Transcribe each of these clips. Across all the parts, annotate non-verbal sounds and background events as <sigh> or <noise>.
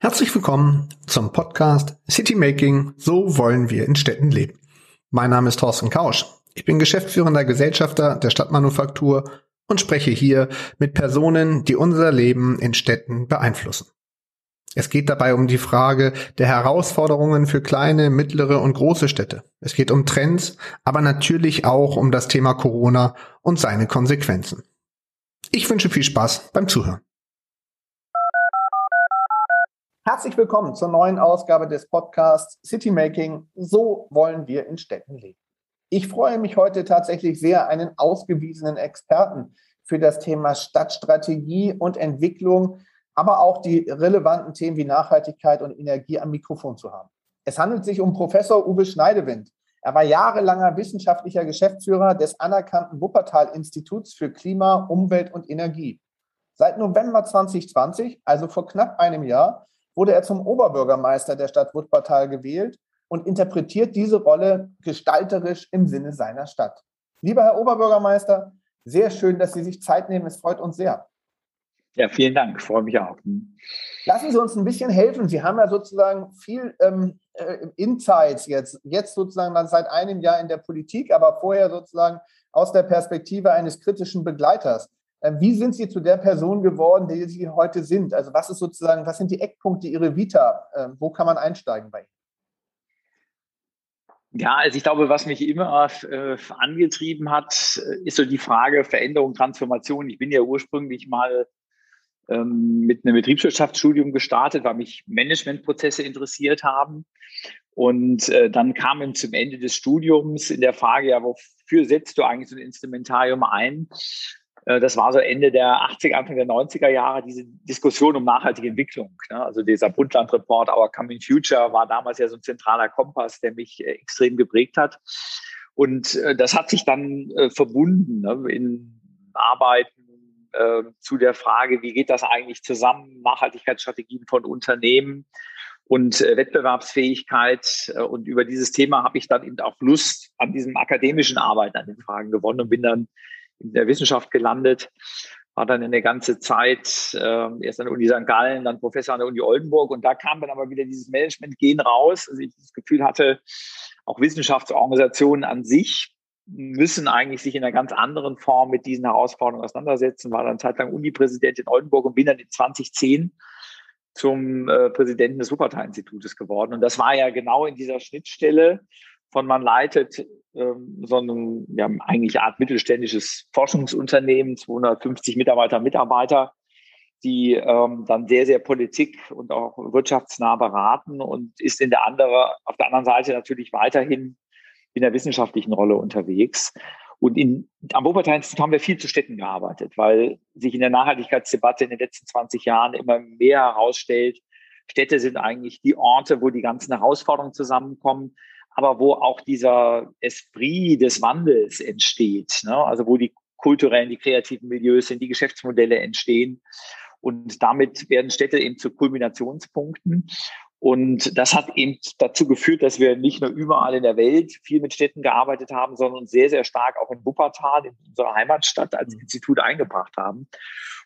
Herzlich willkommen zum Podcast City Making. So wollen wir in Städten leben. Mein Name ist Thorsten Kausch. Ich bin geschäftsführender Gesellschafter der Stadtmanufaktur und spreche hier mit Personen, die unser Leben in Städten beeinflussen. Es geht dabei um die Frage der Herausforderungen für kleine, mittlere und große Städte. Es geht um Trends, aber natürlich auch um das Thema Corona und seine Konsequenzen. Ich wünsche viel Spaß beim Zuhören. Herzlich willkommen zur neuen Ausgabe des Podcasts City Making. So wollen wir in Städten leben. Ich freue mich heute tatsächlich sehr, einen ausgewiesenen Experten für das Thema Stadtstrategie und Entwicklung aber auch die relevanten Themen wie Nachhaltigkeit und Energie am Mikrofon zu haben. Es handelt sich um Professor Uwe Schneidewind. Er war jahrelanger wissenschaftlicher Geschäftsführer des anerkannten Wuppertal-Instituts für Klima, Umwelt und Energie. Seit November 2020, also vor knapp einem Jahr, wurde er zum Oberbürgermeister der Stadt Wuppertal gewählt und interpretiert diese Rolle gestalterisch im Sinne seiner Stadt. Lieber Herr Oberbürgermeister, sehr schön, dass Sie sich Zeit nehmen. Es freut uns sehr. Ja, vielen Dank, freue mich auch. Hm. Lassen Sie uns ein bisschen helfen. Sie haben ja sozusagen viel ähm, äh, Insights jetzt, jetzt sozusagen dann seit einem Jahr in der Politik, aber vorher sozusagen aus der Perspektive eines kritischen Begleiters. Ähm, wie sind Sie zu der Person geworden, die Sie heute sind? Also was ist sozusagen, was sind die Eckpunkte Ihrer Vita? Ähm, wo kann man einsteigen bei Ihnen? Ja, also ich glaube, was mich immer äh, angetrieben hat, äh, ist so die Frage Veränderung, Transformation. Ich bin ja ursprünglich mal ähm, mit einem Betriebswirtschaftsstudium gestartet, weil mich Managementprozesse interessiert haben. Und äh, dann kam eben zum Ende des Studiums in der Frage, ja, wofür setzt du eigentlich so ein Instrumentarium ein? Äh, das war so Ende der 80er, Anfang der 90er Jahre, diese Diskussion um nachhaltige Entwicklung. Ne? Also dieser Brundtland-Report, Our Coming Future, war damals ja so ein zentraler Kompass, der mich äh, extrem geprägt hat. Und äh, das hat sich dann verbunden ne? in Arbeiten äh, zu der Frage, wie geht das eigentlich zusammen, Nachhaltigkeitsstrategien von Unternehmen und äh, Wettbewerbsfähigkeit. Äh, und über dieses Thema habe ich dann eben auch Lust an diesem akademischen Arbeiten an den Fragen gewonnen und bin dann in der Wissenschaft gelandet. War dann eine ganze Zeit äh, erst an der Uni St. Gallen, dann Professor an der Uni Oldenburg. Und da kam dann aber wieder dieses Management-Gehen raus. Also ich das Gefühl hatte, auch Wissenschaftsorganisationen an sich müssen eigentlich sich in einer ganz anderen Form mit diesen Herausforderungen auseinandersetzen. War dann zeitlang Uni-Präsident in Oldenburg und bin dann in 2010 zum äh, Präsidenten des Wuppertal-Institutes geworden. Und das war ja genau in dieser Schnittstelle von man leitet ähm, so ein ja, eigentlich Art mittelständisches Forschungsunternehmen, 250 Mitarbeiter, Mitarbeiter, die ähm, dann sehr, sehr Politik und auch wirtschaftsnah beraten und ist in der andere, auf der anderen Seite natürlich weiterhin in der wissenschaftlichen Rolle unterwegs. Und in, am Wuppertal-Institut haben wir viel zu Städten gearbeitet, weil sich in der Nachhaltigkeitsdebatte in den letzten 20 Jahren immer mehr herausstellt, Städte sind eigentlich die Orte, wo die ganzen Herausforderungen zusammenkommen, aber wo auch dieser Esprit des Wandels entsteht. Ne? Also wo die kulturellen, die kreativen Milieus sind, die Geschäftsmodelle entstehen. Und damit werden Städte eben zu Kulminationspunkten. Und das hat eben dazu geführt, dass wir nicht nur überall in der Welt viel mit Städten gearbeitet haben, sondern uns sehr, sehr stark auch in Wuppertal, in unserer Heimatstadt als mhm. Institut eingebracht haben.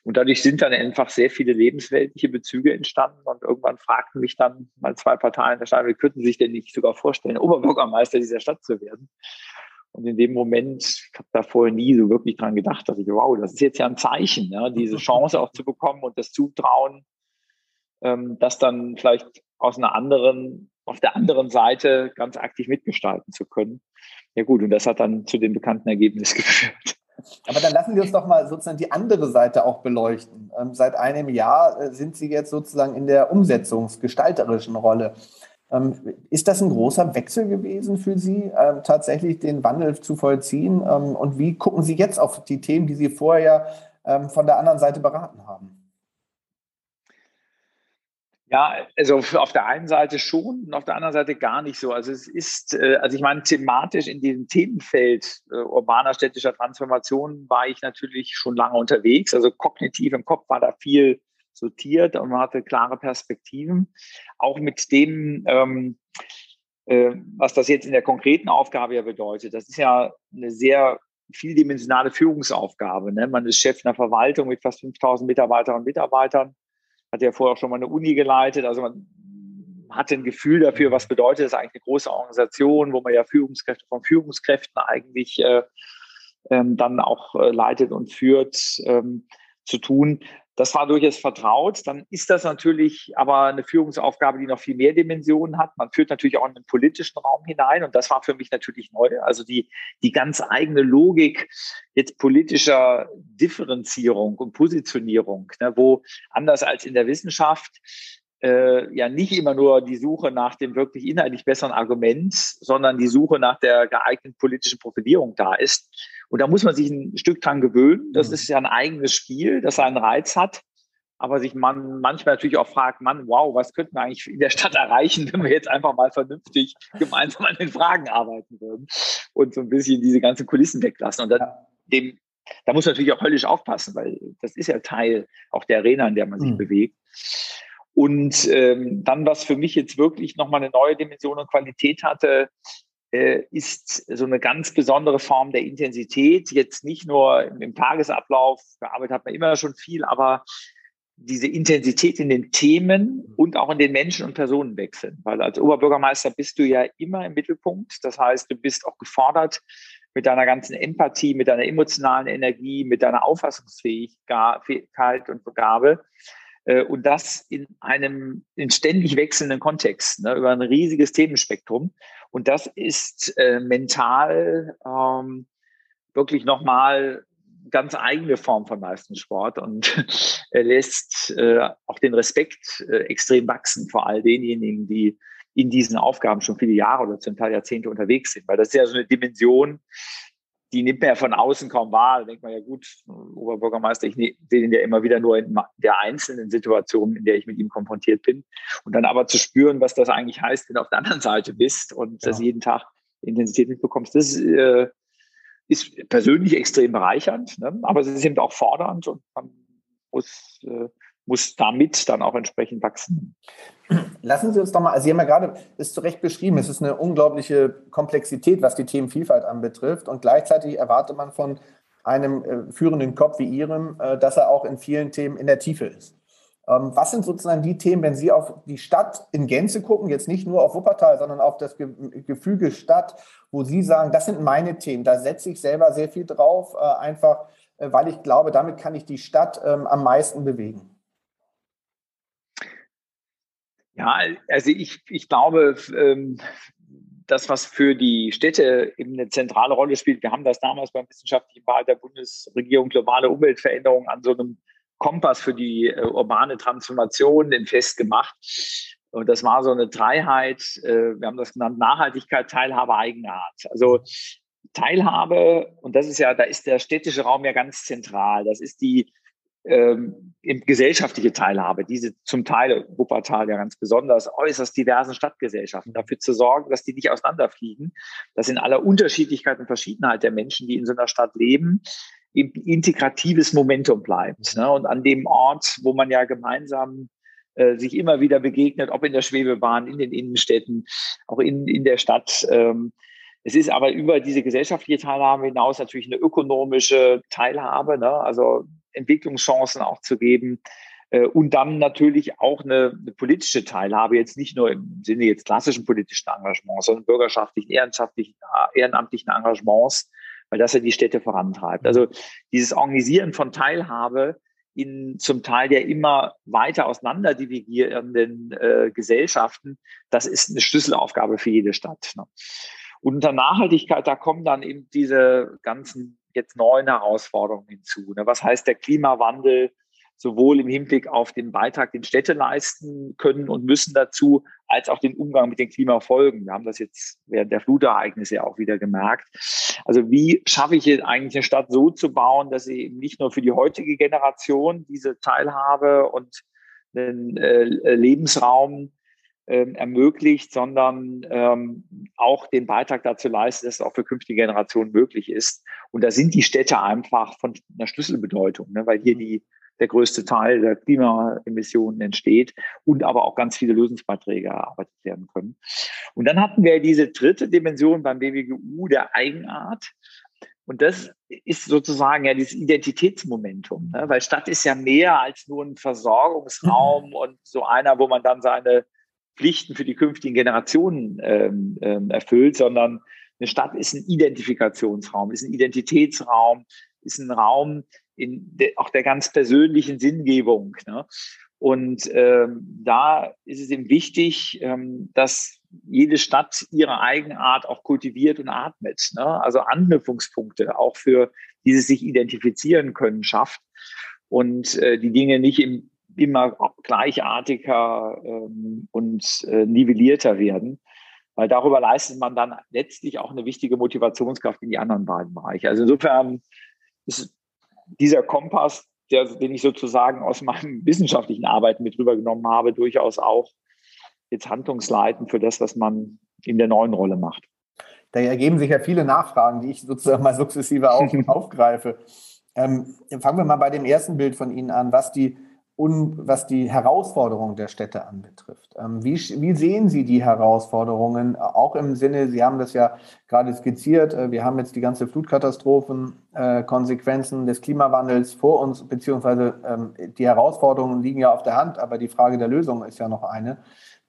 Und dadurch sind dann einfach sehr viele lebensweltliche Bezüge entstanden. Und irgendwann fragten mich dann mal zwei Parteien der Stadt, wie könnten Sie sich denn nicht sogar vorstellen, Oberbürgermeister dieser Stadt zu werden? Und in dem Moment, ich habe da vorher nie so wirklich dran gedacht, dass ich, wow, das ist jetzt ja ein Zeichen, ja, diese <laughs> Chance auch zu bekommen und das Zutrauen, ähm, das dann vielleicht aus einer anderen, auf der anderen Seite ganz aktiv mitgestalten zu können. Ja gut, und das hat dann zu dem bekannten Ergebnis <laughs> geführt. Aber dann lassen wir uns doch mal sozusagen die andere Seite auch beleuchten. Ähm, seit einem Jahr äh, sind Sie jetzt sozusagen in der umsetzungsgestalterischen Rolle. Ähm, ist das ein großer Wechsel gewesen für Sie, ähm, tatsächlich den Wandel zu vollziehen? Ähm, und wie gucken Sie jetzt auf die Themen, die Sie vorher ähm, von der anderen Seite beraten haben? Ja, also auf der einen Seite schon und auf der anderen Seite gar nicht so. Also es ist, äh, also ich meine, thematisch in diesem Themenfeld äh, urbaner städtischer Transformation war ich natürlich schon lange unterwegs. Also kognitiv im Kopf war da viel sortiert und man hatte klare Perspektiven. Auch mit dem, ähm, äh, was das jetzt in der konkreten Aufgabe ja bedeutet. Das ist ja eine sehr vieldimensionale Führungsaufgabe. Ne? Man ist Chef einer Verwaltung mit fast 5000 Mitarbeiterinnen und Mitarbeitern, hat ja vorher auch schon mal eine Uni geleitet. Also man hat ein Gefühl dafür, was bedeutet das eigentlich eine große Organisation, wo man ja Führungskräfte von Führungskräften eigentlich äh, ähm, dann auch äh, leitet und führt, ähm, zu tun. Das war durchaus vertraut. Dann ist das natürlich aber eine Führungsaufgabe, die noch viel mehr Dimensionen hat. Man führt natürlich auch in den politischen Raum hinein und das war für mich natürlich neu. Also die, die ganz eigene Logik jetzt politischer Differenzierung und Positionierung, ne, wo anders als in der Wissenschaft äh, ja nicht immer nur die Suche nach dem wirklich inhaltlich besseren Argument, sondern die Suche nach der geeigneten politischen Profilierung da ist. Und da muss man sich ein Stück dran gewöhnen. Das mhm. ist ja ein eigenes Spiel, das einen Reiz hat. Aber sich man manchmal natürlich auch fragt, man, wow, was könnten wir eigentlich in der Stadt erreichen, wenn wir jetzt einfach mal vernünftig gemeinsam an den Fragen arbeiten würden und so ein bisschen diese ganzen Kulissen weglassen. Und dann dem, da muss man natürlich auch höllisch aufpassen, weil das ist ja Teil auch der Arena, in der man sich mhm. bewegt. Und ähm, dann, was für mich jetzt wirklich nochmal eine neue Dimension und Qualität hatte, äh, ist so eine ganz besondere Form der Intensität. Jetzt nicht nur im, im Tagesablauf, gearbeitet hat man immer schon viel, aber diese Intensität in den Themen und auch in den Menschen- und Personenwechseln. Weil als Oberbürgermeister bist du ja immer im Mittelpunkt. Das heißt, du bist auch gefordert mit deiner ganzen Empathie, mit deiner emotionalen Energie, mit deiner Auffassungsfähigkeit und Begabe, und das in einem in ständig wechselnden Kontext, ne, über ein riesiges Themenspektrum. Und das ist äh, mental ähm, wirklich nochmal ganz eigene Form von Leistungssport und <laughs> er lässt äh, auch den Respekt äh, extrem wachsen vor all denjenigen, die in diesen Aufgaben schon viele Jahre oder zum Teil Jahrzehnte unterwegs sind, weil das ist ja so eine Dimension, die nimmt man ja von außen kaum wahr. Da denkt man ja gut, Oberbürgermeister, ich sehe den ja immer wieder nur in der einzelnen Situation, in der ich mit ihm konfrontiert bin. Und dann aber zu spüren, was das eigentlich heißt, wenn du auf der anderen Seite bist und ja. das jeden Tag Intensität mitbekommst, das äh, ist persönlich extrem bereichernd, ne? aber es ist eben auch fordernd und man muss äh, muss damit dann auch entsprechend wachsen. Lassen Sie uns doch mal, also Sie haben ja gerade es zu Recht beschrieben, es ist eine unglaubliche Komplexität, was die Themenvielfalt anbetrifft und gleichzeitig erwartet man von einem äh, führenden Kopf wie Ihrem, äh, dass er auch in vielen Themen in der Tiefe ist. Ähm, was sind sozusagen die Themen, wenn Sie auf die Stadt in Gänze gucken, jetzt nicht nur auf Wuppertal, sondern auf das Ge Gefüge Stadt, wo Sie sagen, das sind meine Themen, da setze ich selber sehr viel drauf, äh, einfach äh, weil ich glaube, damit kann ich die Stadt ähm, am meisten bewegen. Ja, also ich, ich glaube, ähm, das, was für die Städte eben eine zentrale Rolle spielt, wir haben das damals beim wissenschaftlichen Beirat der Bundesregierung globale Umweltveränderung an so einem Kompass für die äh, urbane Transformation festgemacht. Und das war so eine Dreiheit, äh, wir haben das genannt, Nachhaltigkeit, Teilhabe, Eigenart. Also Teilhabe, und das ist ja, da ist der städtische Raum ja ganz zentral. Das ist die ähm, gesellschaftliche Teilhabe, diese zum Teil Wuppertal ja ganz besonders äußerst diversen Stadtgesellschaften, dafür zu sorgen, dass die nicht auseinanderfliegen, dass in aller Unterschiedlichkeit und Verschiedenheit der Menschen, die in so einer Stadt leben, eben integratives Momentum bleibt. Ne? Und an dem Ort, wo man ja gemeinsam äh, sich immer wieder begegnet, ob in der Schwebebahn, in den Innenstädten, auch in, in der Stadt, ähm, es ist aber über diese gesellschaftliche Teilhabe hinaus natürlich eine ökonomische Teilhabe, ne? also Entwicklungschancen auch zu geben. Äh, und dann natürlich auch eine, eine, politische Teilhabe, jetzt nicht nur im Sinne jetzt klassischen politischen Engagements, sondern bürgerschaftlichen, ehrenamtlichen, ehrenamtlichen Engagements, weil das ja die Städte vorantreibt. Also dieses Organisieren von Teilhabe in zum Teil ja immer weiter auseinander divergierenden äh, Gesellschaften, das ist eine Schlüsselaufgabe für jede Stadt. Ne? Und unter Nachhaltigkeit, da kommen dann eben diese ganzen jetzt neuen Herausforderungen hinzu. Ne? Was heißt der Klimawandel sowohl im Hinblick auf den Beitrag, den Städte leisten können und müssen dazu, als auch den Umgang mit den Klimafolgen. Wir haben das jetzt während der Flutereignisse auch wieder gemerkt. Also wie schaffe ich jetzt eigentlich eine Stadt so zu bauen, dass sie eben nicht nur für die heutige Generation diese Teilhabe und einen äh, Lebensraum ermöglicht, sondern ähm, auch den Beitrag dazu leistet, dass es auch für künftige Generationen möglich ist. Und da sind die Städte einfach von einer Schlüsselbedeutung, ne? weil hier mhm. die, der größte Teil der Klimaemissionen entsteht und aber auch ganz viele Lösungsbeiträge erarbeitet werden können. Und dann hatten wir diese dritte Dimension beim BWGU der Eigenart. Und das ist sozusagen ja dieses Identitätsmomentum, ne? weil Stadt ist ja mehr als nur ein Versorgungsraum mhm. und so einer, wo man dann seine Pflichten für die künftigen Generationen ähm, ähm, erfüllt, sondern eine Stadt ist ein Identifikationsraum, ist ein Identitätsraum, ist ein Raum in de, auch der ganz persönlichen Sinngebung. Ne? Und ähm, da ist es eben wichtig, ähm, dass jede Stadt ihre Eigenart auch kultiviert und atmet. Ne? Also Anknüpfungspunkte auch für dieses sich identifizieren können schafft und äh, die Dinge nicht im, immer gleichartiger ähm, und äh, nivellierter werden. Weil darüber leistet man dann letztlich auch eine wichtige Motivationskraft in die anderen beiden Bereiche. Also insofern ist dieser Kompass, der, den ich sozusagen aus meinem <laughs> wissenschaftlichen Arbeiten mit rübergenommen habe, durchaus auch jetzt handlungsleitend für das, was man in der neuen Rolle macht. Da ergeben sich ja viele Nachfragen, die ich sozusagen mal sukzessive auf, <laughs> aufgreife. Ähm, fangen wir mal bei dem ersten Bild von Ihnen an, was die und was die Herausforderungen der Städte anbetrifft. Ähm, wie, wie, sehen Sie die Herausforderungen, auch im Sinne, Sie haben das ja gerade skizziert, äh, wir haben jetzt die ganze Flutkatastrophen, äh, Konsequenzen des Klimawandels vor uns, beziehungsweise ähm, die Herausforderungen liegen ja auf der Hand, aber die Frage der Lösung ist ja noch eine.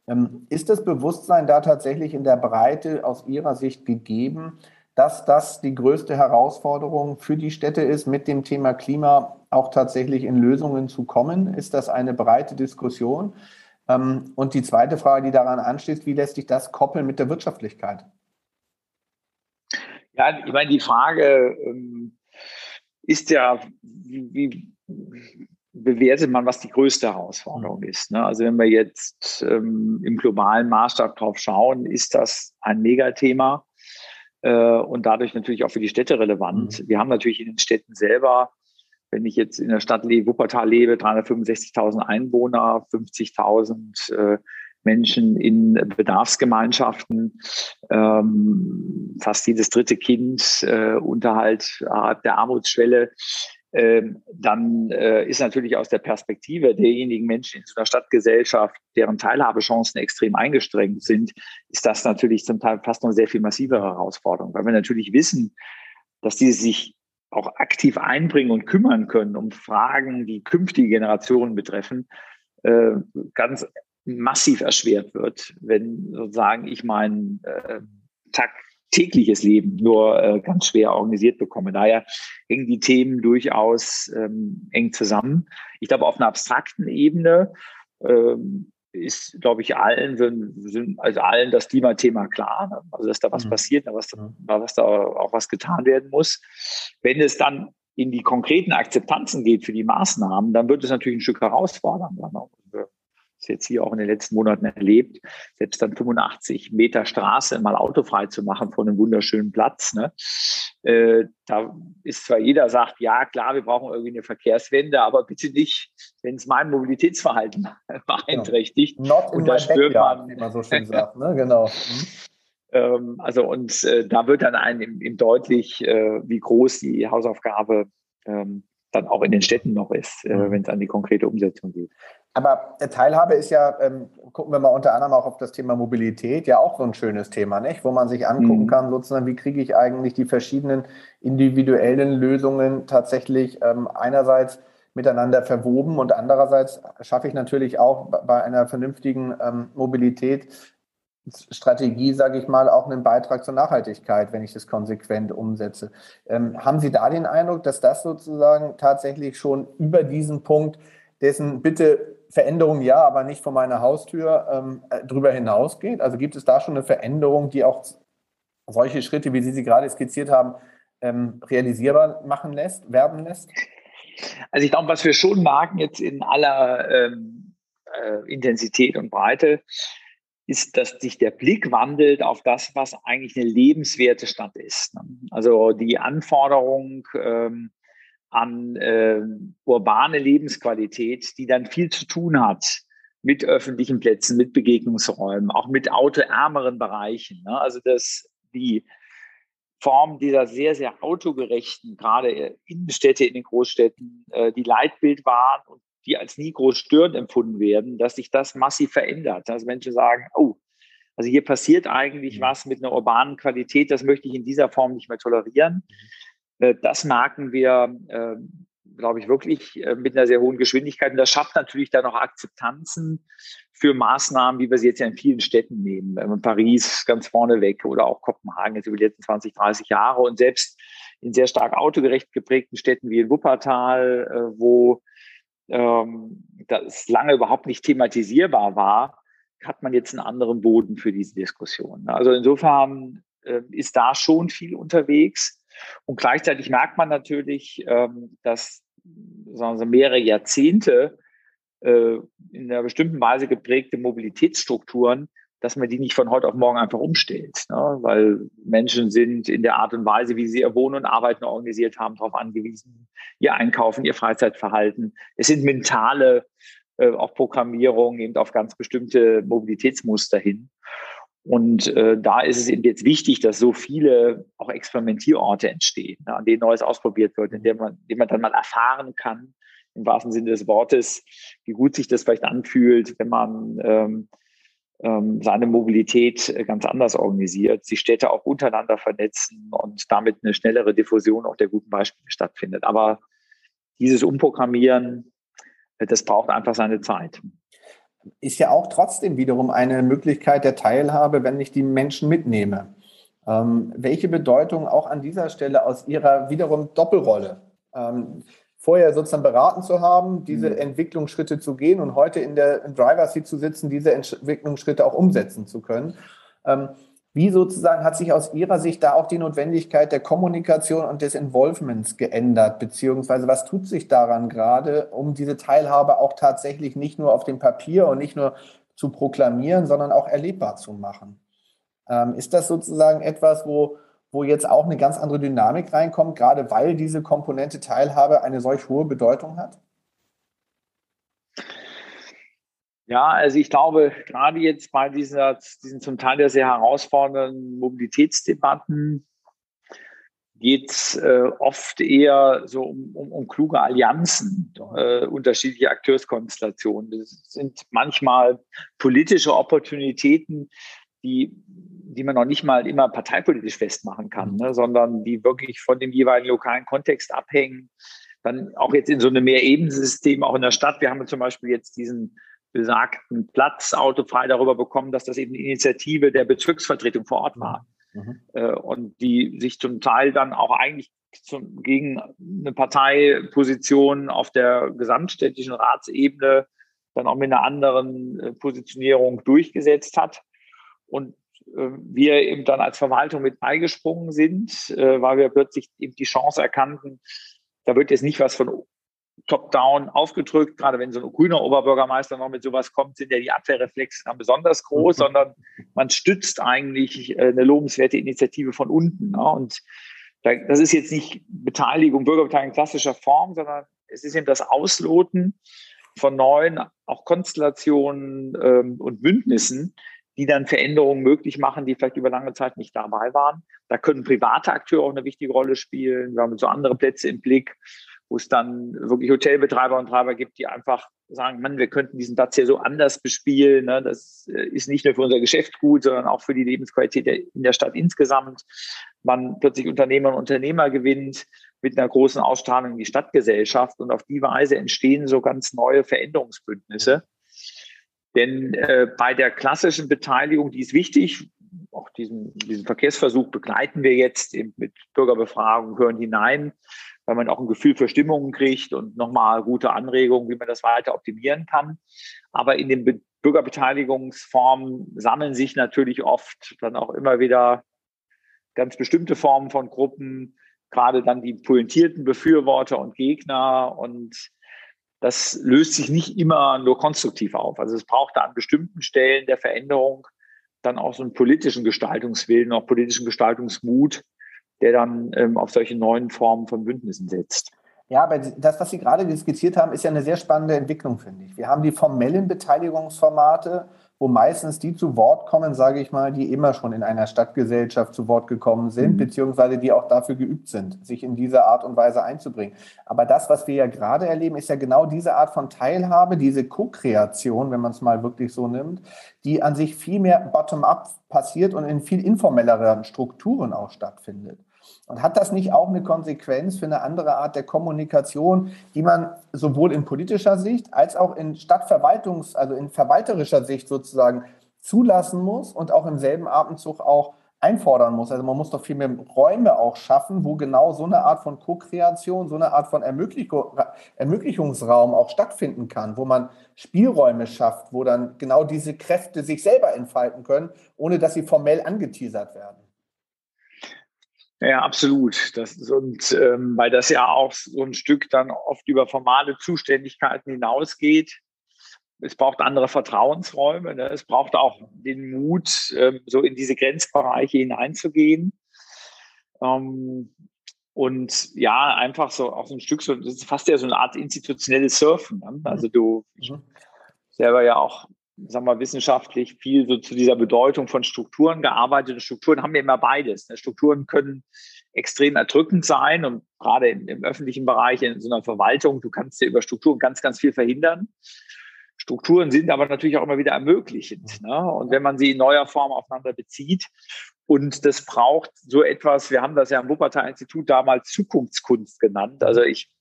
Ähm, ist das Bewusstsein da tatsächlich in der Breite aus Ihrer Sicht gegeben, dass das die größte Herausforderung für die Städte ist, mit dem Thema Klima auch tatsächlich in Lösungen zu kommen? Ist das eine breite Diskussion? Ähm, und die zweite Frage, die daran anschließt, wie lässt sich das koppeln mit der Wirtschaftlichkeit? Ja, ich meine, die Frage ähm, ist ja, wie, bewertet man, was die größte Herausforderung mhm. ist. Ne? Also wenn wir jetzt ähm, im globalen Maßstab drauf schauen, ist das ein Megathema und dadurch natürlich auch für die Städte relevant. Mhm. Wir haben natürlich in den Städten selber, wenn ich jetzt in der Stadt lebe, Wuppertal lebe, 365.000 Einwohner, 50.000 äh, Menschen in Bedarfsgemeinschaften, ähm, fast jedes dritte Kind äh, unterhalb der Armutsschwelle. Ähm, dann äh, ist natürlich aus der Perspektive derjenigen Menschen in so einer Stadtgesellschaft, deren Teilhabechancen extrem eingestrengt sind, ist das natürlich zum Teil fast noch eine sehr viel massivere Herausforderung, weil wir natürlich wissen, dass die sich auch aktiv einbringen und kümmern können um Fragen, die künftige Generationen betreffen, äh, ganz massiv erschwert wird, wenn sozusagen ich meinen äh, Takt tägliches Leben nur äh, ganz schwer organisiert bekomme. Daher hängen die Themen durchaus ähm, eng zusammen. Ich glaube, auf einer abstrakten Ebene ähm, ist, glaube ich, allen, sind, also allen das Klimathema klar, ne? also dass da was mhm. passiert, was, was da auch was getan werden muss. Wenn es dann in die konkreten Akzeptanzen geht für die Maßnahmen, dann wird es natürlich ein Stück herausfordernder. Ne? Jetzt hier auch in den letzten Monaten erlebt, selbst dann 85 Meter Straße mal autofrei zu machen von einem wunderschönen Platz. Ne? Äh, da ist zwar jeder sagt, ja klar, wir brauchen irgendwie eine Verkehrswende, aber bitte nicht, wenn es mein Mobilitätsverhalten <laughs> beeinträchtigt. Genau. Not und da spürt man, wie man so schön sagt, ne? genau. Mhm. Ähm, also und äh, da wird dann einem im, deutlich, äh, wie groß die Hausaufgabe ähm, dann auch in den Städten noch ist, äh, mhm. wenn es an die konkrete Umsetzung geht. Aber Teilhabe ist ja, ähm, gucken wir mal unter anderem auch auf das Thema Mobilität, ja auch so ein schönes Thema, nicht? Wo man sich angucken mhm. kann, sozusagen, wie kriege ich eigentlich die verschiedenen individuellen Lösungen tatsächlich ähm, einerseits miteinander verwoben und andererseits schaffe ich natürlich auch bei einer vernünftigen ähm, Mobilität Strategie, sage ich mal, auch einen Beitrag zur Nachhaltigkeit, wenn ich das konsequent umsetze. Ähm, haben Sie da den Eindruck, dass das sozusagen tatsächlich schon über diesen Punkt dessen bitte Veränderung ja, aber nicht von meiner Haustür ähm, äh, drüber hinausgeht? Also gibt es da schon eine Veränderung, die auch solche Schritte, wie Sie sie gerade skizziert haben, ähm, realisierbar machen lässt, werden lässt? Also ich glaube, was wir schon merken jetzt in aller ähm, äh, Intensität und Breite, ist, dass sich der Blick wandelt auf das, was eigentlich eine lebenswerte Stadt ist. Ne? Also die Anforderung ähm, an äh, urbane Lebensqualität, die dann viel zu tun hat mit öffentlichen Plätzen, mit Begegnungsräumen, auch mit autoärmeren Bereichen. Ne? Also dass die Form dieser sehr, sehr autogerechten, gerade Innenstädte in den Großstädten, äh, die Leitbild waren und die als nie groß störend empfunden werden, dass sich das massiv verändert. Dass Menschen sagen, oh, also hier passiert eigentlich mhm. was mit einer urbanen Qualität, das möchte ich in dieser Form nicht mehr tolerieren. Äh, das merken wir, äh, glaube ich, wirklich äh, mit einer sehr hohen Geschwindigkeit. Und das schafft natürlich dann auch Akzeptanzen für Maßnahmen, wie wir sie jetzt ja in vielen Städten nehmen. Paris ganz vorne weg oder auch Kopenhagen jetzt über die letzten 20, 30 Jahre. Und selbst in sehr stark autogerecht geprägten Städten wie in Wuppertal, wo ähm, das lange überhaupt nicht thematisierbar war, hat man jetzt einen anderen Boden für diese Diskussion. Also insofern ist da schon viel unterwegs. Und gleichzeitig merkt man natürlich, ähm, dass sagen wir, mehrere Jahrzehnte äh, in einer bestimmten Weise geprägte Mobilitätsstrukturen, dass man die nicht von heute auf morgen einfach umstellt. Ne? Weil Menschen sind in der Art und Weise, wie sie ihr Wohnen und Arbeiten organisiert haben, darauf angewiesen, ihr Einkaufen, ihr Freizeitverhalten. Es sind mentale äh, auch Programmierung eben auf ganz bestimmte Mobilitätsmuster hin. Und äh, da ist es eben jetzt wichtig, dass so viele auch Experimentierorte entstehen, ne, an denen Neues ausprobiert wird, in denen man, in denen man dann mal erfahren kann, im wahrsten Sinne des Wortes, wie gut sich das vielleicht anfühlt, wenn man ähm, ähm, seine Mobilität ganz anders organisiert, die Städte auch untereinander vernetzen und damit eine schnellere Diffusion auch der guten Beispiele stattfindet. Aber dieses Umprogrammieren, das braucht einfach seine Zeit. Ist ja auch trotzdem wiederum eine Möglichkeit der Teilhabe, wenn ich die Menschen mitnehme. Ähm, welche Bedeutung auch an dieser Stelle aus Ihrer wiederum Doppelrolle? Ähm, vorher sozusagen beraten zu haben, diese mhm. Entwicklungsschritte zu gehen und heute in der im Driver Seat zu sitzen, diese Entwicklungsschritte auch umsetzen zu können. Ähm, wie sozusagen hat sich aus Ihrer Sicht da auch die Notwendigkeit der Kommunikation und des Involvements geändert? Beziehungsweise was tut sich daran gerade, um diese Teilhabe auch tatsächlich nicht nur auf dem Papier und nicht nur zu proklamieren, sondern auch erlebbar zu machen? Ähm, ist das sozusagen etwas, wo, wo jetzt auch eine ganz andere Dynamik reinkommt, gerade weil diese Komponente Teilhabe eine solch hohe Bedeutung hat? Ja, also ich glaube, gerade jetzt bei dieser, diesen zum Teil ja sehr herausfordernden Mobilitätsdebatten geht es äh, oft eher so um, um, um kluge Allianzen, äh, unterschiedliche Akteurskonstellationen. Das sind manchmal politische Opportunitäten, die, die man noch nicht mal immer parteipolitisch festmachen kann, ne, sondern die wirklich von dem jeweiligen lokalen Kontext abhängen. Dann auch jetzt in so einem Mehrebenensystem, auch in der Stadt. Wir haben zum Beispiel jetzt diesen besagten Platz autofrei darüber bekommen, dass das eben die Initiative der Bezirksvertretung vor Ort war. Mhm. Äh, und die sich zum Teil dann auch eigentlich zum, gegen eine Parteiposition auf der gesamtstädtischen Ratsebene dann auch mit einer anderen äh, Positionierung durchgesetzt hat. Und äh, wir eben dann als Verwaltung mit beigesprungen sind, weil wir plötzlich eben die Chance erkannten, da wird jetzt nicht was von top-down aufgedrückt. Gerade wenn so ein grüner Oberbürgermeister noch mit sowas kommt, sind ja die Abwehrreflexe dann besonders groß, mhm. sondern man stützt eigentlich äh, eine lobenswerte Initiative von unten. Ne? Und das ist jetzt nicht Beteiligung, Bürgerbeteiligung klassischer Form, sondern es ist eben das Ausloten von neuen auch Konstellationen ähm, und Bündnissen, die dann Veränderungen möglich machen, die vielleicht über lange Zeit nicht dabei waren. Da können private Akteure auch eine wichtige Rolle spielen. Wir haben so andere Plätze im Blick wo es dann wirklich Hotelbetreiber und Treiber gibt, die einfach sagen, Mann, wir könnten diesen Platz hier so anders bespielen. Ne? Das äh, ist nicht nur für unser Geschäft gut, sondern auch für die Lebensqualität in der Stadt insgesamt. Man plötzlich Unternehmer und Unternehmer gewinnt mit einer großen Ausstrahlung in die Stadtgesellschaft und auf die Weise entstehen so ganz neue Veränderungsbündnisse. Denn äh, bei der klassischen Beteiligung, die ist wichtig, auch diesen, diesen Verkehrsversuch begleiten wir jetzt mit Bürgerbefragung, hören hinein weil man auch ein Gefühl für Stimmungen kriegt und nochmal gute Anregungen, wie man das weiter optimieren kann. Aber in den Be Bürgerbeteiligungsformen sammeln sich natürlich oft dann auch immer wieder ganz bestimmte Formen von Gruppen, gerade dann die pointierten Befürworter und Gegner und das löst sich nicht immer nur konstruktiv auf. Also es braucht da an bestimmten Stellen der Veränderung dann auch so einen politischen Gestaltungswillen, auch politischen Gestaltungsmut, der dann ähm, auf solche neuen Formen von Bündnissen setzt. Ja, aber das, was Sie gerade skizziert haben, ist ja eine sehr spannende Entwicklung, finde ich. Wir haben die formellen Beteiligungsformate, wo meistens die zu Wort kommen, sage ich mal, die immer schon in einer Stadtgesellschaft zu Wort gekommen sind, mhm. beziehungsweise die auch dafür geübt sind, sich in dieser Art und Weise einzubringen. Aber das, was wir ja gerade erleben, ist ja genau diese Art von Teilhabe, diese Co-Kreation, wenn man es mal wirklich so nimmt, die an sich viel mehr bottom-up passiert und in viel informelleren Strukturen auch stattfindet. Und hat das nicht auch eine Konsequenz für eine andere Art der Kommunikation, die man sowohl in politischer Sicht als auch in Stadtverwaltungs-, also in verwalterischer Sicht sozusagen zulassen muss und auch im selben Atemzug auch einfordern muss. Also man muss doch viel mehr Räume auch schaffen, wo genau so eine Art von Co-Kreation, so eine Art von Ermöglichung, Ermöglichungsraum auch stattfinden kann, wo man Spielräume schafft, wo dann genau diese Kräfte sich selber entfalten können, ohne dass sie formell angeteasert werden. Ja, absolut. Das, und ähm, weil das ja auch so ein Stück dann oft über formale Zuständigkeiten hinausgeht. Es braucht andere Vertrauensräume. Ne? Es braucht auch den Mut, ähm, so in diese Grenzbereiche hineinzugehen. Ähm, und ja, einfach so auch so ein Stück, so, das ist fast ja so eine Art institutionelles Surfen. Ne? Also du mhm. selber ja auch sagen wir, wissenschaftlich viel so zu dieser Bedeutung von Strukturen gearbeitet. Und Strukturen haben ja immer beides. Ne? Strukturen können extrem erdrückend sein und gerade im, im, öffentlichen Bereich, in so einer Verwaltung, du kannst ja über Strukturen ganz, ganz viel verhindern. Strukturen sind aber natürlich auch immer wieder ermöglichend. Ne? Und wenn man sie in neuer Form aufeinander bezieht und das braucht so etwas, wir haben das ja am Wuppertal-Institut damals Zukunftskunst genannt. Also ich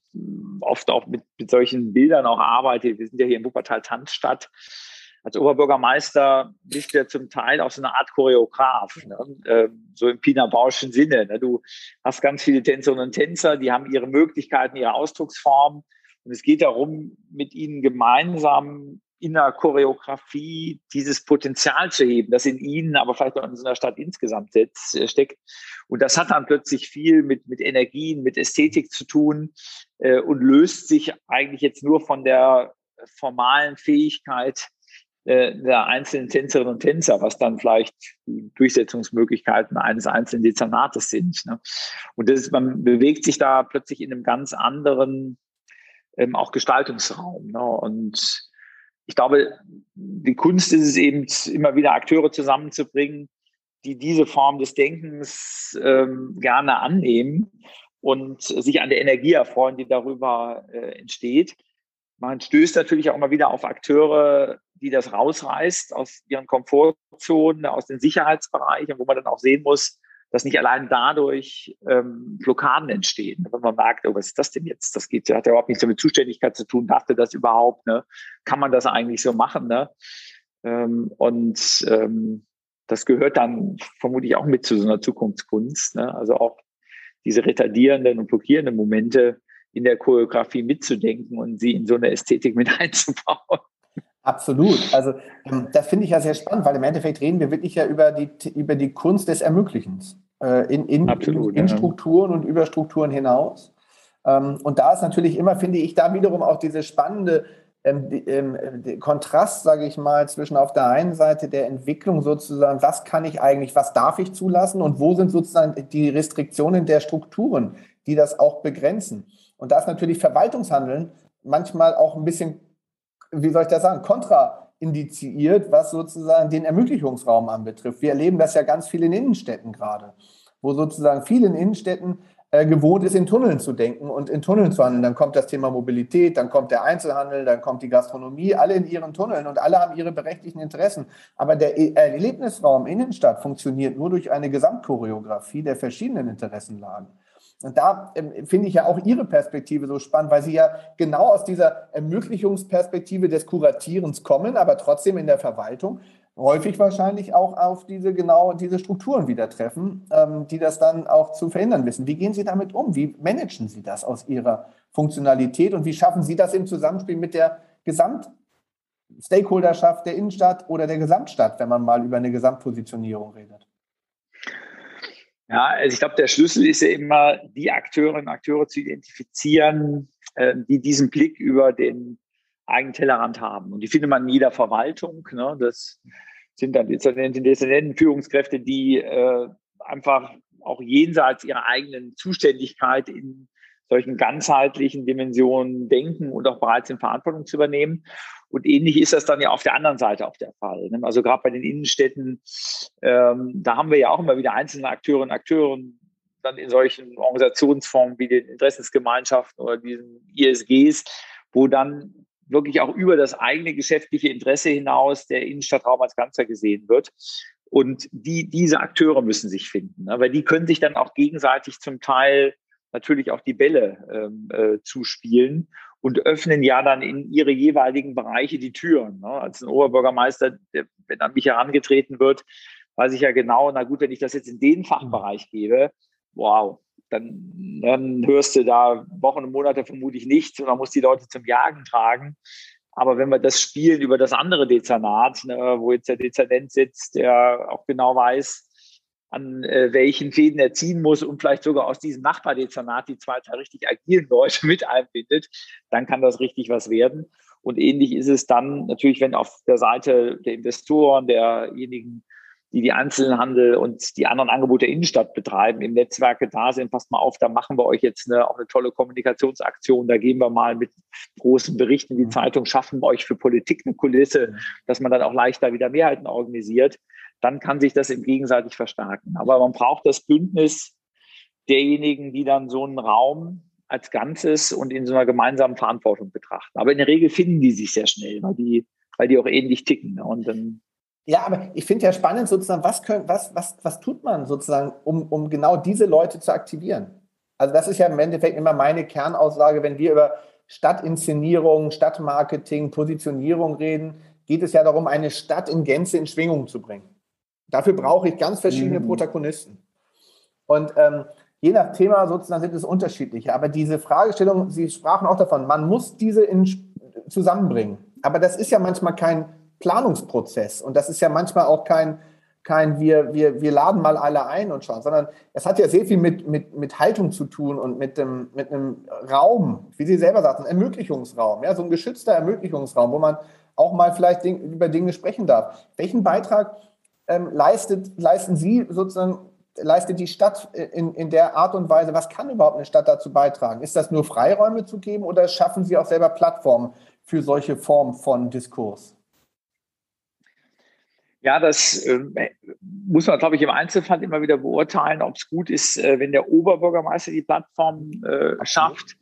oft auch mit, mit solchen Bildern auch arbeite. Wir sind ja hier in Wuppertal-Tanzstadt als Oberbürgermeister bist du ja zum Teil auch so eine Art Choreograf, ne? ähm, so im Pina Bauschen Sinne. Ne? Du hast ganz viele Tänzerinnen und Tänzer, die haben ihre Möglichkeiten, ihre Ausdrucksformen. Und es geht darum, mit ihnen gemeinsam in der Choreografie dieses Potenzial zu heben, das in ihnen, aber vielleicht auch in so einer Stadt insgesamt jetzt, äh, steckt. Und das hat dann plötzlich viel mit, mit Energien, mit Ästhetik zu tun äh, und löst sich eigentlich jetzt nur von der formalen Fähigkeit, äh, der einzelnen Tänzerinnen und Tänzer, was dann vielleicht die Durchsetzungsmöglichkeiten eines einzelnen Dezernates sind. Ne? Und das ist, man bewegt sich da plötzlich in einem ganz anderen ähm, auch Gestaltungsraum. Ne? Und ich glaube, die Kunst ist es eben, immer wieder Akteure zusammenzubringen, die diese Form des Denkens ähm, gerne annehmen und sich an der Energie erfreuen, die darüber äh, entsteht. Man stößt natürlich auch immer wieder auf Akteure, die das rausreißt aus ihren Komfortzonen, aus den Sicherheitsbereichen, wo man dann auch sehen muss, dass nicht allein dadurch ähm, Blockaden entstehen. Wenn man merkt, oh, was ist das denn jetzt? Das geht, hat ja überhaupt nichts mit Zuständigkeit zu tun. Dachte das überhaupt? Ne? Kann man das eigentlich so machen? Ne? Ähm, und ähm, das gehört dann vermutlich auch mit zu so einer Zukunftskunst. Ne? Also auch diese retardierenden und blockierenden Momente in der Choreografie mitzudenken und sie in so eine Ästhetik mit <laughs> einzubauen. Absolut. Also ähm, das finde ich ja sehr spannend, weil im Endeffekt reden wir wirklich ja über die, über die Kunst des Ermöglichens äh, in, in, Absolut, in, in ja. Strukturen und über Strukturen hinaus. Ähm, und da ist natürlich immer, finde ich, da wiederum auch diese spannende ähm, ähm, Kontrast, sage ich mal, zwischen auf der einen Seite der Entwicklung sozusagen, was kann ich eigentlich, was darf ich zulassen und wo sind sozusagen die Restriktionen der Strukturen, die das auch begrenzen. Und da ist natürlich Verwaltungshandeln manchmal auch ein bisschen wie soll ich das sagen, kontraindiziert, was sozusagen den Ermöglichungsraum anbetrifft. Wir erleben das ja ganz viel in Innenstädten gerade, wo sozusagen vielen Innenstädten äh, gewohnt ist, in Tunneln zu denken und in Tunneln zu handeln. Dann kommt das Thema Mobilität, dann kommt der Einzelhandel, dann kommt die Gastronomie, alle in ihren Tunneln und alle haben ihre berechtigten Interessen. Aber der e-, Erlebnisraum Innenstadt funktioniert nur durch eine Gesamtchoreografie der verschiedenen Interessenlagen. Und da ähm, finde ich ja auch Ihre Perspektive so spannend, weil Sie ja genau aus dieser Ermöglichungsperspektive des Kuratierens kommen, aber trotzdem in der Verwaltung häufig wahrscheinlich auch auf diese genau diese Strukturen wieder treffen, ähm, die das dann auch zu verhindern wissen. Wie gehen Sie damit um? Wie managen Sie das aus Ihrer Funktionalität und wie schaffen Sie das im Zusammenspiel mit der Gesamtstakeholderschaft der Innenstadt oder der Gesamtstadt, wenn man mal über eine Gesamtpositionierung redet? Ja, also ich glaube, der Schlüssel ist ja immer, die Akteurinnen und Akteure zu identifizieren, äh, die diesen Blick über den eigenen Tellerrand haben. Und die findet man in jeder Verwaltung. Ne? Das sind dann die Dezernenten, Führungskräfte, die äh, einfach auch jenseits ihrer eigenen Zuständigkeit in solchen ganzheitlichen Dimensionen denken und auch bereit sind, Verantwortung zu übernehmen. Und ähnlich ist das dann ja auf der anderen Seite auch der Fall. Ne? Also gerade bei den Innenstädten, ähm, da haben wir ja auch immer wieder einzelne Akteure und Akteure dann in solchen Organisationsformen wie den Interessensgemeinschaften oder diesen ISGs, wo dann wirklich auch über das eigene geschäftliche Interesse hinaus der Innenstadtraum als Ganzer gesehen wird. Und die, diese Akteure müssen sich finden, ne? weil die können sich dann auch gegenseitig zum Teil natürlich auch die Bälle ähm, äh, zuspielen und öffnen ja dann in ihre jeweiligen Bereiche die Türen. Ne? Als ein Oberbürgermeister, der, wenn an mich herangetreten wird, weiß ich ja genau, na gut, wenn ich das jetzt in den Fachbereich gebe, wow, dann, dann hörst du da Wochen und Monate vermutlich nichts und man muss die Leute zum Jagen tragen. Aber wenn wir das spielen über das andere Dezernat, ne, wo jetzt der Dezernent sitzt, der auch genau weiß, an äh, welchen Fäden er ziehen muss und vielleicht sogar aus diesem Nachbardezernat die zwei, drei richtig agilen Leute <laughs> mit einbindet, dann kann das richtig was werden. Und ähnlich ist es dann natürlich, wenn auf der Seite der Investoren, derjenigen, die die Einzelhandel und die anderen Angebote der Innenstadt betreiben, im Netzwerke da sind, passt mal auf, da machen wir euch jetzt eine, auch eine tolle Kommunikationsaktion, da gehen wir mal mit großen Berichten in die mhm. Zeitung, schaffen wir euch für Politik eine Kulisse, dass man dann auch leichter wieder Mehrheiten organisiert, dann kann sich das im gegenseitig verstärken. Aber man braucht das Bündnis derjenigen, die dann so einen Raum als Ganzes und in so einer gemeinsamen Verantwortung betrachten. Aber in der Regel finden die sich sehr schnell, weil die, weil die auch ähnlich ticken. Und dann ja, aber ich finde ja spannend sozusagen, was, können, was, was, was tut man sozusagen, um, um genau diese Leute zu aktivieren? Also das ist ja im Endeffekt immer meine Kernaussage, wenn wir über Stadtinszenierung, Stadtmarketing, Positionierung reden, geht es ja darum, eine Stadt in Gänze in Schwingung zu bringen. Dafür brauche ich ganz verschiedene mhm. Protagonisten. Und ähm, je nach Thema sozusagen sind es unterschiedliche. Aber diese Fragestellung, Sie sprachen auch davon, man muss diese in, zusammenbringen. Aber das ist ja manchmal kein Planungsprozess. Und das ist ja manchmal auch kein, kein wir, wir, wir laden mal alle ein und schauen, sondern es hat ja sehr viel mit, mit, mit Haltung zu tun und mit, dem, mit einem Raum, wie Sie selber sagten, Ermöglichungsraum, ja, so ein geschützter Ermöglichungsraum, wo man auch mal vielleicht Ding, über Dinge sprechen darf. Welchen Beitrag ähm, leistet, leisten Sie sozusagen, leistet die Stadt in, in der Art und Weise, was kann überhaupt eine Stadt dazu beitragen? Ist das nur Freiräume zu geben oder schaffen Sie auch selber Plattformen für solche Formen von Diskurs? Ja, das äh, muss man, glaube ich, im Einzelfall immer wieder beurteilen, ob es gut ist, äh, wenn der Oberbürgermeister die Plattform äh, schafft,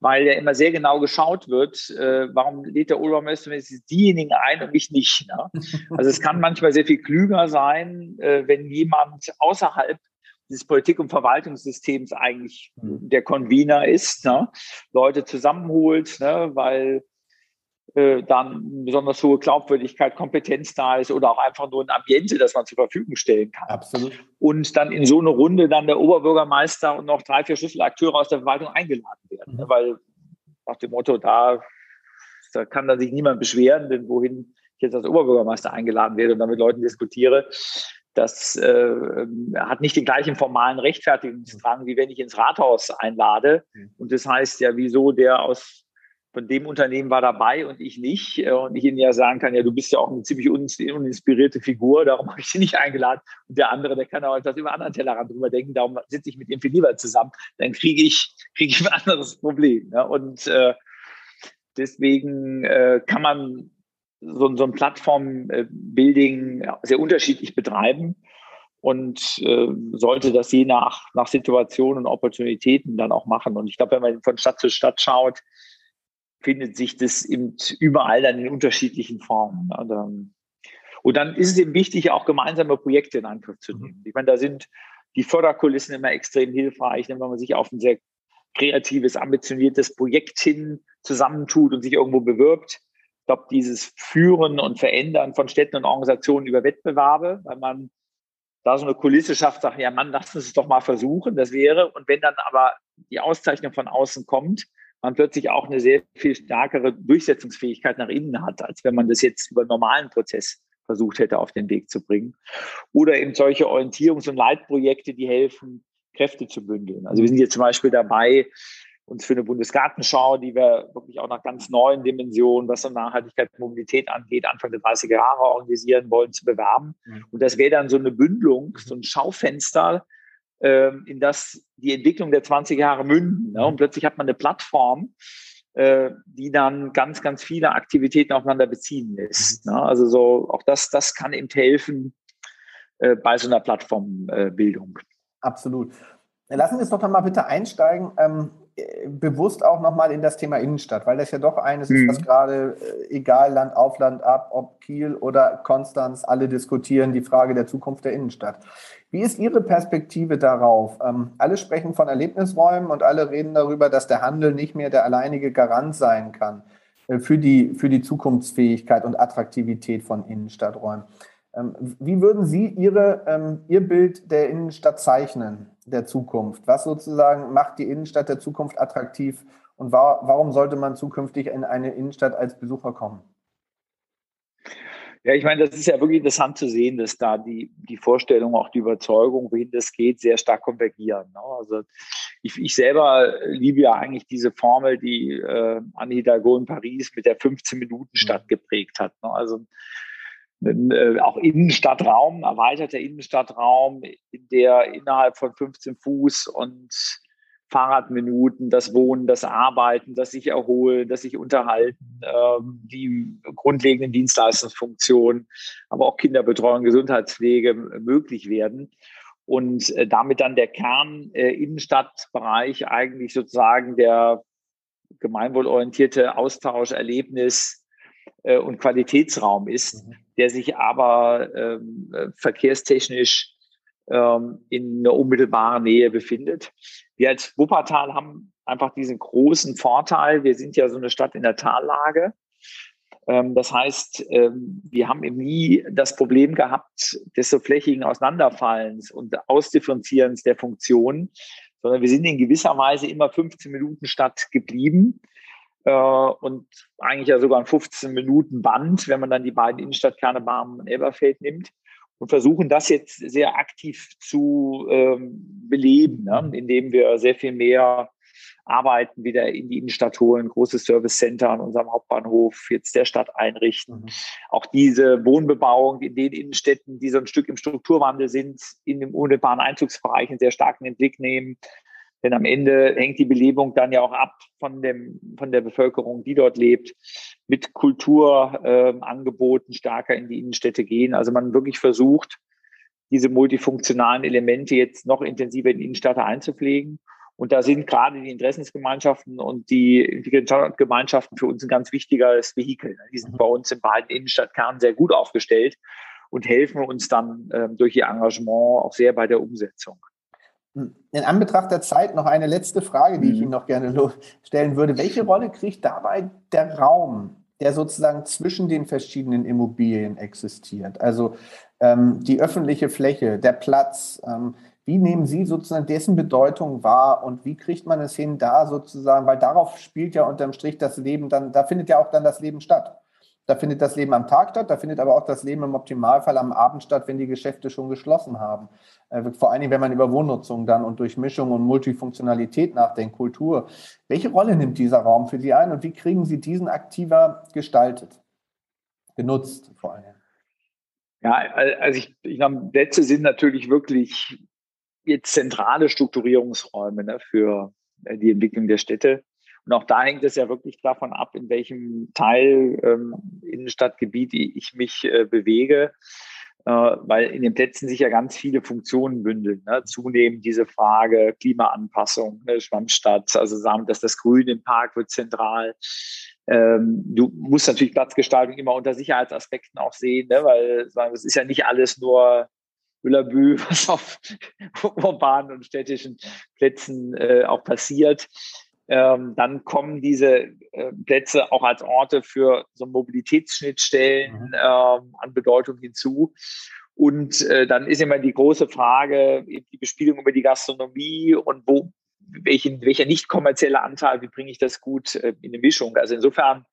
weil ja immer sehr genau geschaut wird, äh, warum lädt der Oberbürgermeister diejenigen ein und mich nicht. Ne? <laughs> Also es kann manchmal sehr viel klüger sein, äh, wenn jemand außerhalb dieses Politik- und Verwaltungssystems eigentlich mhm. der Convener ist, ne? Leute zusammenholt, ne? weil äh, dann besonders hohe Glaubwürdigkeit, Kompetenz da ist oder auch einfach nur ein Ambiente, das man zur Verfügung stellen kann. Absolut. Und dann in so eine Runde dann der Oberbürgermeister und noch drei, vier Schlüsselakteure aus der Verwaltung eingeladen werden. Mhm. Weil nach dem Motto, da, da kann dann sich niemand beschweren, denn wohin ich jetzt als Oberbürgermeister eingeladen werde und dann mit Leuten diskutiere, das äh, hat nicht den gleichen formalen Rechtfertigungsdrang, wie wenn ich ins Rathaus einlade. Mhm. Und das heißt ja, wieso der aus von dem Unternehmen war dabei und ich nicht. Äh, und ich Ihnen ja sagen kann, ja, du bist ja auch eine ziemlich uninspirierte Figur, darum <laughs> habe ich dich nicht eingeladen. Und der andere, der kann auch etwas über anderen Tellerrand drüber denken, darum sitze ich mit ihm viel lieber zusammen. Dann kriege ich, <laughs> kriege ich ein anderes Problem. Ne? Und äh, deswegen äh, kann man so, so ein Plattform-Building sehr unterschiedlich betreiben und äh, sollte das je nach, nach Situation und Opportunitäten dann auch machen. Und ich glaube, wenn man von Stadt zu Stadt schaut, findet sich das eben überall dann in unterschiedlichen Formen. Und dann ist es eben wichtig, auch gemeinsame Projekte in Angriff zu mhm. nehmen. Ich meine, da sind die Förderkulissen immer extrem hilfreich, wenn man sich auf ein sehr kreatives, ambitioniertes Projekt hin zusammentut und sich irgendwo bewirbt. Ich glaube, dieses Führen und Verändern von Städten und Organisationen über Wettbewerbe, weil man da so eine Kulisse schafft, sagt, ja Mann, lass uns es doch mal versuchen, das wäre. Und wenn dann aber die Auszeichnung von außen kommt, man plötzlich auch eine sehr viel stärkere Durchsetzungsfähigkeit nach innen hat, als wenn man das jetzt über einen normalen Prozess versucht hätte, auf den Weg zu bringen. Oder eben solche Orientierungs- und Leitprojekte, die helfen, Kräfte zu bündeln. Also wir sind jetzt zum Beispiel dabei, uns für eine Bundesgartenschau, die wir wirklich auch nach ganz neuen Dimensionen, was so Nachhaltigkeit und Mobilität angeht, Anfang der 30er Jahre organisieren wollen, zu bewerben. Mhm. Und das wäre dann so eine Bündelung, so ein Schaufenster, in das die Entwicklung der 20 Jahre münden. Ne? Und plötzlich hat man eine Plattform, äh, die dann ganz, ganz viele Aktivitäten aufeinander beziehen lässt. Mhm. Ne? Also so auch das, das kann eben helfen äh, bei so einer Plattformbildung. Absolut. Lassen Sie uns doch mal bitte einsteigen. Ähm, bewusst auch nochmal in das Thema Innenstadt, weil das ja doch eines mhm. ist, was gerade, äh, egal Land auf Land ab, ob Kiel oder Konstanz, alle diskutieren die Frage der Zukunft der Innenstadt. Wie ist Ihre Perspektive darauf? Ähm, alle sprechen von Erlebnisräumen und alle reden darüber, dass der Handel nicht mehr der alleinige Garant sein kann äh, für, die, für die Zukunftsfähigkeit und Attraktivität von Innenstadträumen. Ähm, wie würden Sie Ihre, ähm, Ihr Bild der Innenstadt zeichnen, der Zukunft? Was sozusagen macht die Innenstadt der Zukunft attraktiv und warum sollte man zukünftig in eine Innenstadt als Besucher kommen? Ja, ich meine, das ist ja wirklich interessant zu sehen, dass da die, die Vorstellung, auch die Überzeugung, wohin das geht, sehr stark konvergieren. Ne? Also ich, ich selber liebe ja eigentlich diese Formel, die äh, Anne Hidalgo in Paris mit der 15-Minuten-Stadt mhm. geprägt hat. Ne? Also äh, auch Innenstadtraum, erweiterter Innenstadtraum, in der innerhalb von 15 Fuß und Fahrradminuten, das Wohnen, das Arbeiten, das sich erholen, das sich unterhalten, ähm, die grundlegenden Dienstleistungsfunktionen, aber auch Kinderbetreuung, Gesundheitspflege möglich werden. Und äh, damit dann der Kern äh, Innenstadtbereich eigentlich sozusagen der gemeinwohlorientierte Austausch, Erlebnis, äh, und Qualitätsraum ist, mhm. der sich aber ähm, äh, verkehrstechnisch ähm, in einer unmittelbaren Nähe befindet. Wir als Wuppertal haben einfach diesen großen Vorteil. Wir sind ja so eine Stadt in der Tallage. Ähm, das heißt, ähm, wir haben eben nie das Problem gehabt des so flächigen Auseinanderfallens und Ausdifferenzierens der Funktionen, sondern wir sind in gewisser Weise immer 15 Minuten Stadt geblieben und eigentlich ja sogar ein 15 Minuten Band, wenn man dann die beiden Innenstadtkerne Barmen und Elberfeld nimmt und versuchen das jetzt sehr aktiv zu ähm, beleben, ne? indem wir sehr viel mehr Arbeiten wieder in die Innenstadt holen, große Service Center an unserem Hauptbahnhof jetzt der Stadt einrichten. Mhm. Auch diese Wohnbebauung in den Innenstädten, die so ein Stück im Strukturwandel sind, in dem unmittelbaren Einzugsbereich sehr stark in den Blick nehmen. Denn am Ende hängt die Belebung dann ja auch ab von, dem, von der Bevölkerung, die dort lebt, mit Kulturangeboten äh, stärker in die Innenstädte gehen. Also man wirklich versucht, diese multifunktionalen Elemente jetzt noch intensiver in die Innenstädte einzupflegen. Und da sind gerade die Interessensgemeinschaften und die Gemeinschaften für uns ein ganz wichtiges Vehikel. Die sind mhm. bei uns in beiden Innenstadtkernen sehr gut aufgestellt und helfen uns dann ähm, durch ihr Engagement auch sehr bei der Umsetzung. In Anbetracht der Zeit noch eine letzte Frage, die ich mhm. Ihnen noch gerne stellen würde. Welche Rolle kriegt dabei der Raum, der sozusagen zwischen den verschiedenen Immobilien existiert? Also ähm, die öffentliche Fläche, der Platz. Ähm, wie nehmen Sie sozusagen dessen Bedeutung wahr und wie kriegt man es hin, da sozusagen, weil darauf spielt ja unterm Strich das Leben dann, da findet ja auch dann das Leben statt. Da findet das Leben am Tag statt, da findet aber auch das Leben im Optimalfall am Abend statt, wenn die Geschäfte schon geschlossen haben. Äh, vor allen Dingen, wenn man über Wohnnutzung dann und Durchmischung und Multifunktionalität nachdenkt, Kultur. Welche Rolle nimmt dieser Raum für Sie ein und wie kriegen Sie diesen aktiver gestaltet, genutzt vor allem? Ja, also ich, ich glaube, Plätze sind natürlich wirklich jetzt zentrale Strukturierungsräume ne, für äh, die Entwicklung der Städte. Und auch da hängt es ja wirklich davon ab, in welchem Teil ähm, Innenstadtgebiet ich mich äh, bewege, äh, weil in den Plätzen sich ja ganz viele Funktionen bündeln. Ne? Zunehmend diese Frage Klimaanpassung, ne? Schwammstadt, also sagen, dass das Grün im Park wird zentral. Ähm, du musst natürlich Platzgestaltung immer unter Sicherheitsaspekten auch sehen, ne? weil es ist ja nicht alles nur Müllabü, <laughs> was auf urbanen und städtischen Plätzen äh, auch passiert ähm, dann kommen diese äh, Plätze auch als Orte für so Mobilitätsschnittstellen mhm. ähm, an Bedeutung hinzu. Und äh, dann ist immer die große Frage, die Bespielung über die Gastronomie und wo, welchen, welcher nicht kommerzielle Anteil, wie bringe ich das gut äh, in eine Mischung? Also insofern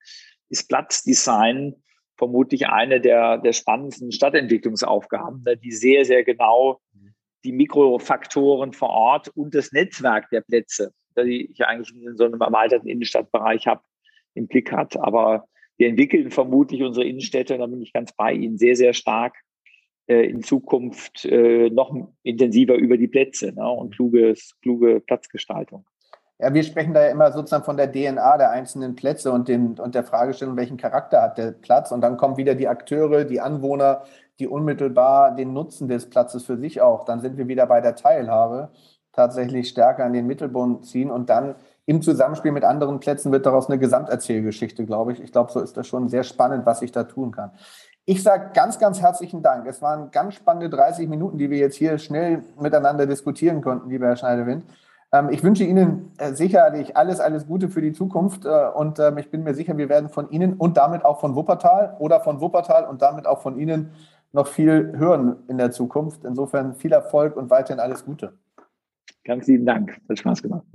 ist Platzdesign vermutlich eine der, der spannendsten Stadtentwicklungsaufgaben, ne, die sehr, sehr genau mhm. die Mikrofaktoren vor Ort und das Netzwerk der Plätze die ich eigentlich in so einem erweiterten Innenstadtbereich habe, im Blick hat. Aber wir entwickeln vermutlich unsere Innenstädte, und da bin ich ganz bei Ihnen, sehr, sehr stark äh, in Zukunft äh, noch intensiver über die Plätze ne, und kluge, kluge Platzgestaltung. Ja, wir sprechen da ja immer sozusagen von der DNA der einzelnen Plätze und, den, und der Fragestellung, welchen Charakter hat der Platz. Und dann kommen wieder die Akteure, die Anwohner, die unmittelbar den Nutzen des Platzes für sich auch. Dann sind wir wieder bei der Teilhabe, tatsächlich stärker an den Mittelbund ziehen und dann im Zusammenspiel mit anderen Plätzen wird daraus eine Gesamterzählgeschichte, glaube ich. Ich glaube, so ist das schon sehr spannend, was ich da tun kann. Ich sage ganz, ganz herzlichen Dank. Es waren ganz spannende 30 Minuten, die wir jetzt hier schnell miteinander diskutieren konnten, lieber Herr Schneidewind. Ähm, ich wünsche Ihnen äh, sicherlich alles, alles Gute für die Zukunft äh, und ähm, ich bin mir sicher, wir werden von Ihnen und damit auch von Wuppertal oder von Wuppertal und damit auch von Ihnen noch viel hören in der Zukunft. Insofern viel Erfolg und weiterhin alles Gute. Ganz lieben Dank. Hat Spaß gemacht.